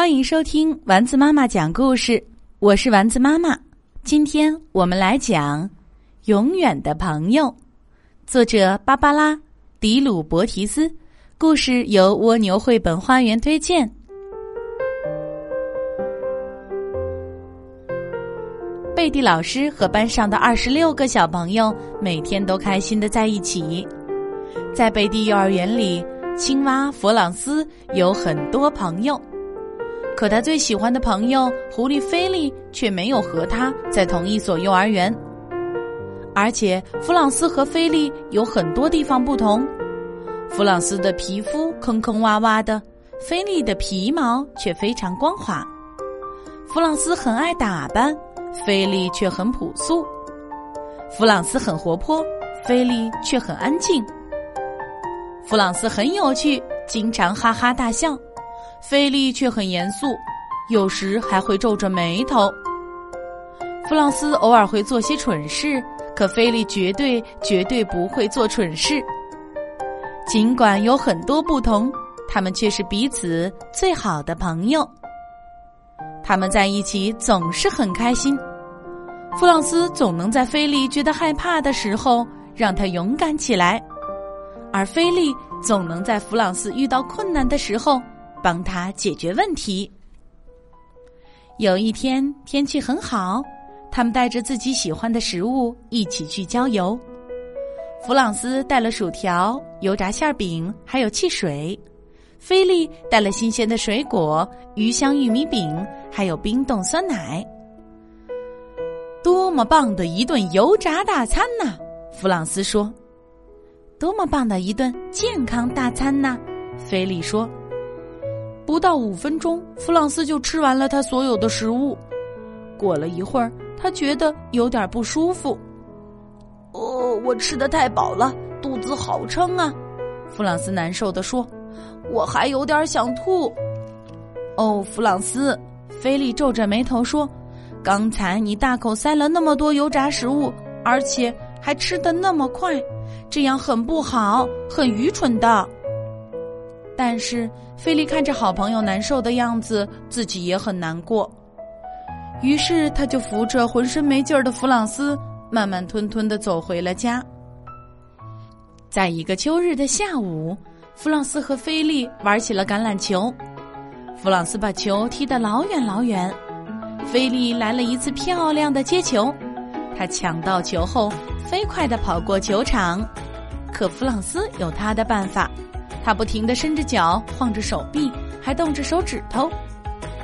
欢迎收听丸子妈妈讲故事，我是丸子妈妈。今天我们来讲《永远的朋友》，作者芭芭拉·迪鲁伯提斯，故事由蜗牛绘本花园推荐。贝蒂老师和班上的二十六个小朋友每天都开心的在一起。在贝蒂幼儿园里，青蛙弗朗斯有很多朋友。可他最喜欢的朋友狐狸菲利却没有和他在同一所幼儿园，而且弗朗斯和菲利有很多地方不同。弗朗斯的皮肤坑坑洼洼的，菲利的皮毛却非常光滑。弗朗斯很爱打扮，菲利却很朴素。弗朗斯很活泼，菲利却很安静。弗朗斯很有趣，经常哈哈大笑。菲利却很严肃，有时还会皱着眉头。弗朗斯偶尔会做些蠢事，可菲利绝对绝对不会做蠢事。尽管有很多不同，他们却是彼此最好的朋友。他们在一起总是很开心。弗朗斯总能在菲利觉得害怕的时候让他勇敢起来，而菲利总能在弗朗斯遇到困难的时候。帮他解决问题。有一天天气很好，他们带着自己喜欢的食物一起去郊游。弗朗斯带了薯条、油炸馅饼，还有汽水；菲利带了新鲜的水果、鱼香玉米饼，还有冰冻酸奶。多么棒的一顿油炸大餐呐！弗朗斯说。多么棒的一顿健康大餐呐！菲利说。不到五分钟，弗朗斯就吃完了他所有的食物。过了一会儿，他觉得有点不舒服。哦，我吃的太饱了，肚子好撑啊！弗朗斯难受的说：“我还有点想吐。”哦，弗朗斯，菲利皱着眉头说：“刚才你大口塞了那么多油炸食物，而且还吃的那么快，这样很不好，很愚蠢的。”但是菲利看着好朋友难受的样子，自己也很难过。于是他就扶着浑身没劲儿的弗朗斯，慢慢吞吞的走回了家。在一个秋日的下午，弗朗斯和菲利玩起了橄榄球。弗朗斯把球踢得老远老远，菲利来了一次漂亮的接球，他抢到球后飞快的跑过球场。可弗朗斯有他的办法。他不停地伸着脚，晃着手臂，还动着手指头。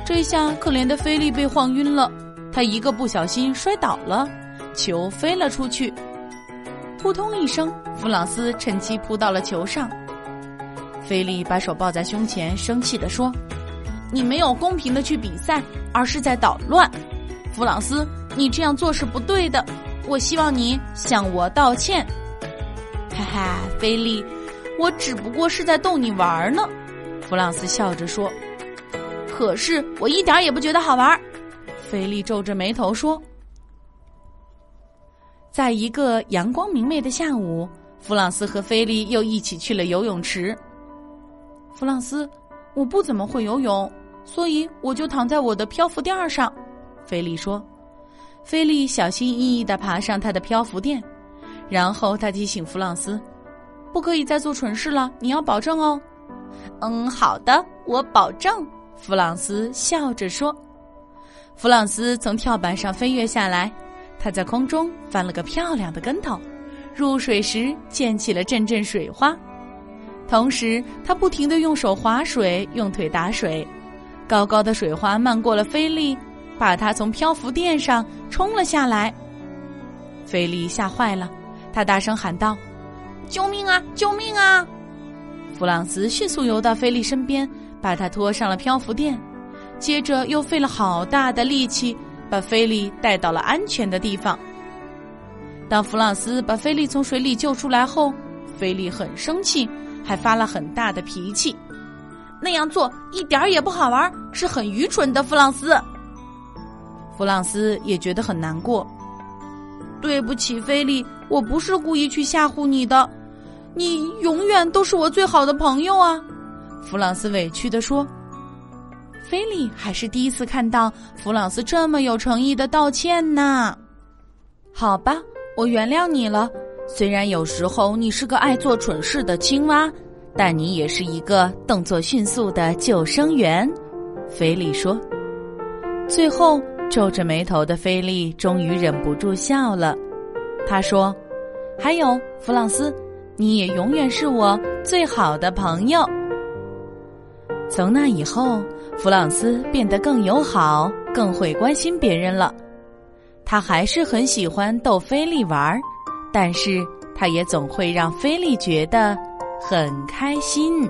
这下，可怜的菲利被晃晕了。他一个不小心摔倒了，球飞了出去。扑通一声，弗朗斯趁机扑到了球上。菲利把手抱在胸前，生气地说：“你没有公平的去比赛，而是在捣乱。弗朗斯，你这样做是不对的。我希望你向我道歉。”哈哈，菲利。我只不过是在逗你玩呢，弗朗斯笑着说。可是我一点也不觉得好玩，菲利皱着眉头说。在一个阳光明媚的下午，弗朗斯和菲利又一起去了游泳池。弗朗斯，我不怎么会游泳，所以我就躺在我的漂浮垫上。菲利说。菲利小心翼翼的爬上他的漂浮垫，然后他提醒弗朗斯。不可以再做蠢事了，你要保证哦。嗯，好的，我保证。弗朗斯笑着说。弗朗斯从跳板上飞跃下来，他在空中翻了个漂亮的跟头，入水时溅起了阵阵水花。同时，他不停的用手划水，用腿打水。高高的水花漫过了菲利，把他从漂浮垫上冲了下来。菲利吓坏了，他大声喊道。救命啊！救命啊！弗朗斯迅速游到菲利身边，把他拖上了漂浮垫，接着又费了好大的力气，把菲利带到了安全的地方。当弗朗斯把菲利从水里救出来后，菲利很生气，还发了很大的脾气。那样做一点儿也不好玩，是很愚蠢的。弗朗斯，弗朗斯也觉得很难过。对不起，菲利，我不是故意去吓唬你的。你永远都是我最好的朋友啊！弗朗斯委屈地说。菲利还是第一次看到弗朗斯这么有诚意的道歉呢。好吧，我原谅你了。虽然有时候你是个爱做蠢事的青蛙，但你也是一个动作迅速的救生员。菲利说。最后，皱着眉头的菲利终于忍不住笑了。他说：“还有，弗朗斯，你也永远是我最好的朋友。”从那以后，弗朗斯变得更友好，更会关心别人了。他还是很喜欢逗菲利玩儿，但是他也总会让菲利觉得很开心。